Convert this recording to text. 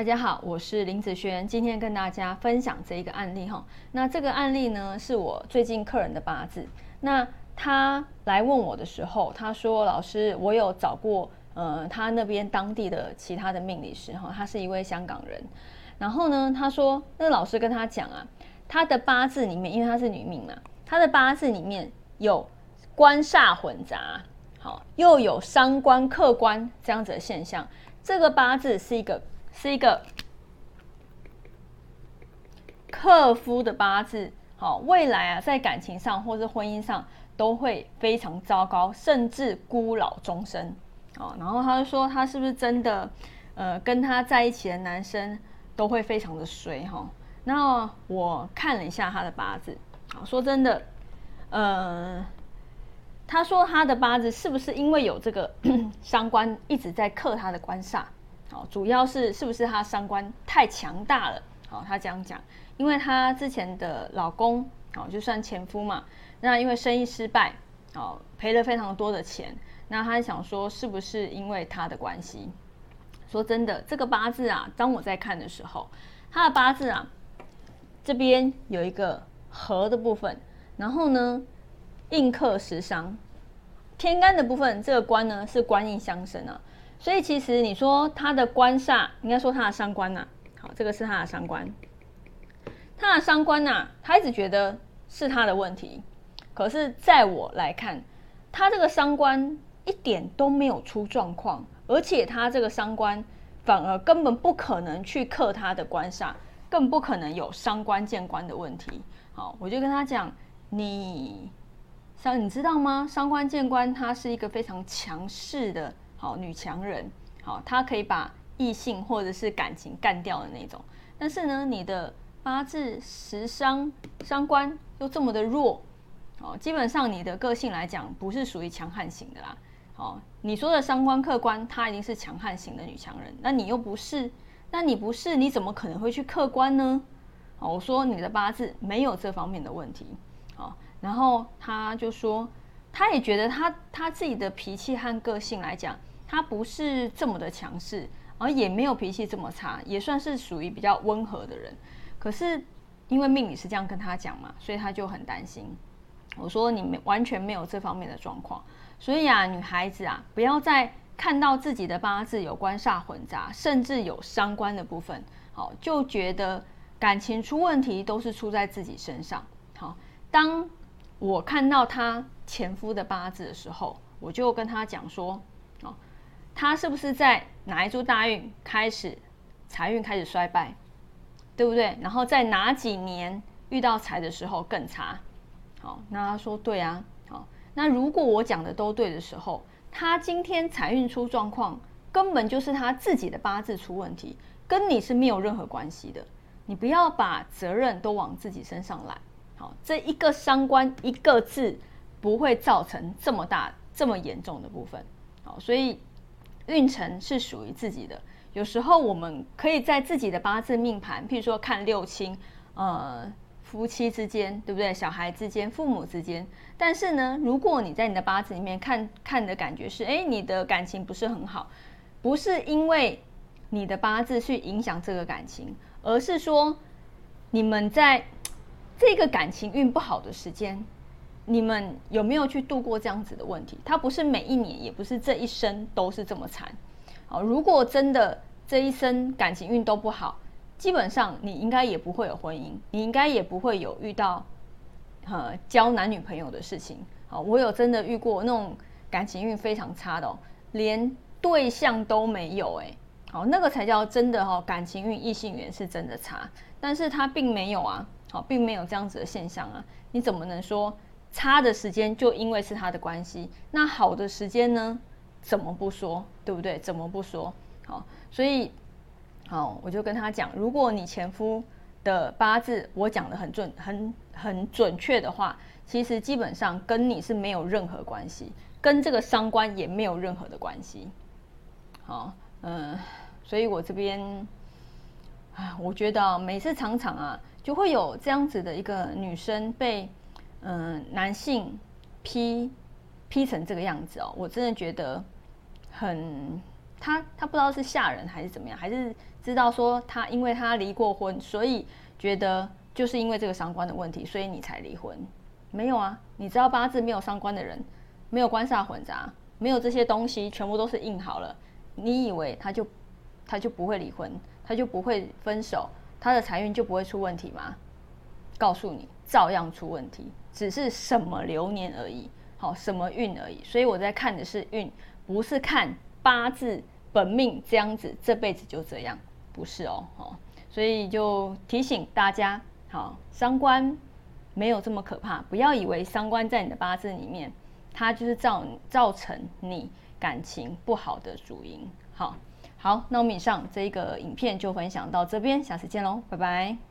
大家好，我是林子轩，今天跟大家分享这一个案例哈。那这个案例呢，是我最近客人的八字。那他来问我的时候，他说：“老师，我有找过呃他那边当地的其他的命理师哈，他是一位香港人。然后呢，他说那老师跟他讲啊，他的八字里面，因为他是女命嘛，他的八字里面有官煞混杂，好，又有伤官克官这样子的现象。这个八字是一个。”是一个克夫的八字，好，未来啊，在感情上或是婚姻上都会非常糟糕，甚至孤老终生，哦，然后他就说，他是不是真的，呃，跟他在一起的男生都会非常的衰哈？那我看了一下他的八字，好，说真的，呃，他说他的八字是不是因为有这个 伤官一直在克他的官煞？好，主要是是不是她三观太强大了？好，她这样讲，因为她之前的老公，好，就算前夫嘛，那因为生意失败，好，赔了非常多的钱，那她想说是不是因为他的关系？说真的，这个八字啊，当我在看的时候，他的八字啊，这边有一个合的部分，然后呢，印克食伤，天干的部分，这个官呢是官印相生啊。所以其实你说他的官煞，应该说他的伤官呐。好，这个是他的伤官。他的伤官呐，他一直觉得是他的问题。可是在我来看，他这个伤官一点都没有出状况，而且他这个伤官反而根本不可能去克他的官煞，更不可能有伤官见官的问题。好，我就跟他讲，你伤你知道吗？伤官见官，它是一个非常强势的。好，女强人，好，她可以把异性或者是感情干掉的那种。但是呢，你的八字十伤伤官又这么的弱，哦，基本上你的个性来讲不是属于强悍型的啦。哦，你说的伤官客观，她一定是强悍型的女强人，那你又不是，那你不是，你怎么可能会去客观呢？哦，我说你的八字没有这方面的问题。好，然后他就说，他也觉得他他自己的脾气和个性来讲。他不是这么的强势，而也没有脾气这么差，也算是属于比较温和的人。可是因为命理是这样跟他讲嘛，所以他就很担心。我说你没完全没有这方面的状况，所以啊，女孩子啊，不要再看到自己的八字有官煞混杂，甚至有伤官的部分，好就觉得感情出问题都是出在自己身上。好，当我看到他前夫的八字的时候，我就跟他讲说。他是不是在哪一株大运开始财运开始衰败，对不对？然后在哪几年遇到财的时候更差？好，那他说对啊。好，那如果我讲的都对的时候，他今天财运出状况，根本就是他自己的八字出问题，跟你是没有任何关系的。你不要把责任都往自己身上揽。好，这一个伤官一个字不会造成这么大这么严重的部分。好，所以。运程是属于自己的，有时候我们可以在自己的八字命盘，譬如说看六亲，呃，夫妻之间，对不对？小孩之间，父母之间。但是呢，如果你在你的八字里面看看的感觉是，哎，你的感情不是很好，不是因为你的八字去影响这个感情，而是说你们在这个感情运不好的时间。你们有没有去度过这样子的问题？他不是每一年，也不是这一生都是这么惨。哦，如果真的这一生感情运都不好，基本上你应该也不会有婚姻，你应该也不会有遇到呃交男女朋友的事情。好，我有真的遇过那种感情运非常差的，哦，连对象都没有。哎，好，那个才叫真的哈，感情运异性缘是真的差，但是他并没有啊，好，并没有这样子的现象啊，你怎么能说？差的时间就因为是他的关系，那好的时间呢？怎么不说，对不对？怎么不说？好，所以好，我就跟他讲，如果你前夫的八字我讲的很准、很很准确的话，其实基本上跟你是没有任何关系，跟这个伤官也没有任何的关系。好，嗯，所以我这边啊，我觉得每次常常啊，就会有这样子的一个女生被。嗯，男性 P P 成这个样子哦，我真的觉得很他他不知道是吓人还是怎么样，还是知道说他因为他离过婚，所以觉得就是因为这个伤官的问题，所以你才离婚。没有啊，你知道八字没有伤官的人，没有官煞混杂，没有这些东西，全部都是印好了。你以为他就他就不会离婚，他就不会分手，他的财运就不会出问题吗？告诉你，照样出问题，只是什么流年而已，好，什么运而已。所以我在看的是运，不是看八字本命这样子，这辈子就这样，不是哦，哦。所以就提醒大家，好，伤官。没有这么可怕，不要以为伤官在你的八字里面，它就是造造成你感情不好的主因。好，好，那我们以上这一个影片就分享到这边，下次见喽，拜拜。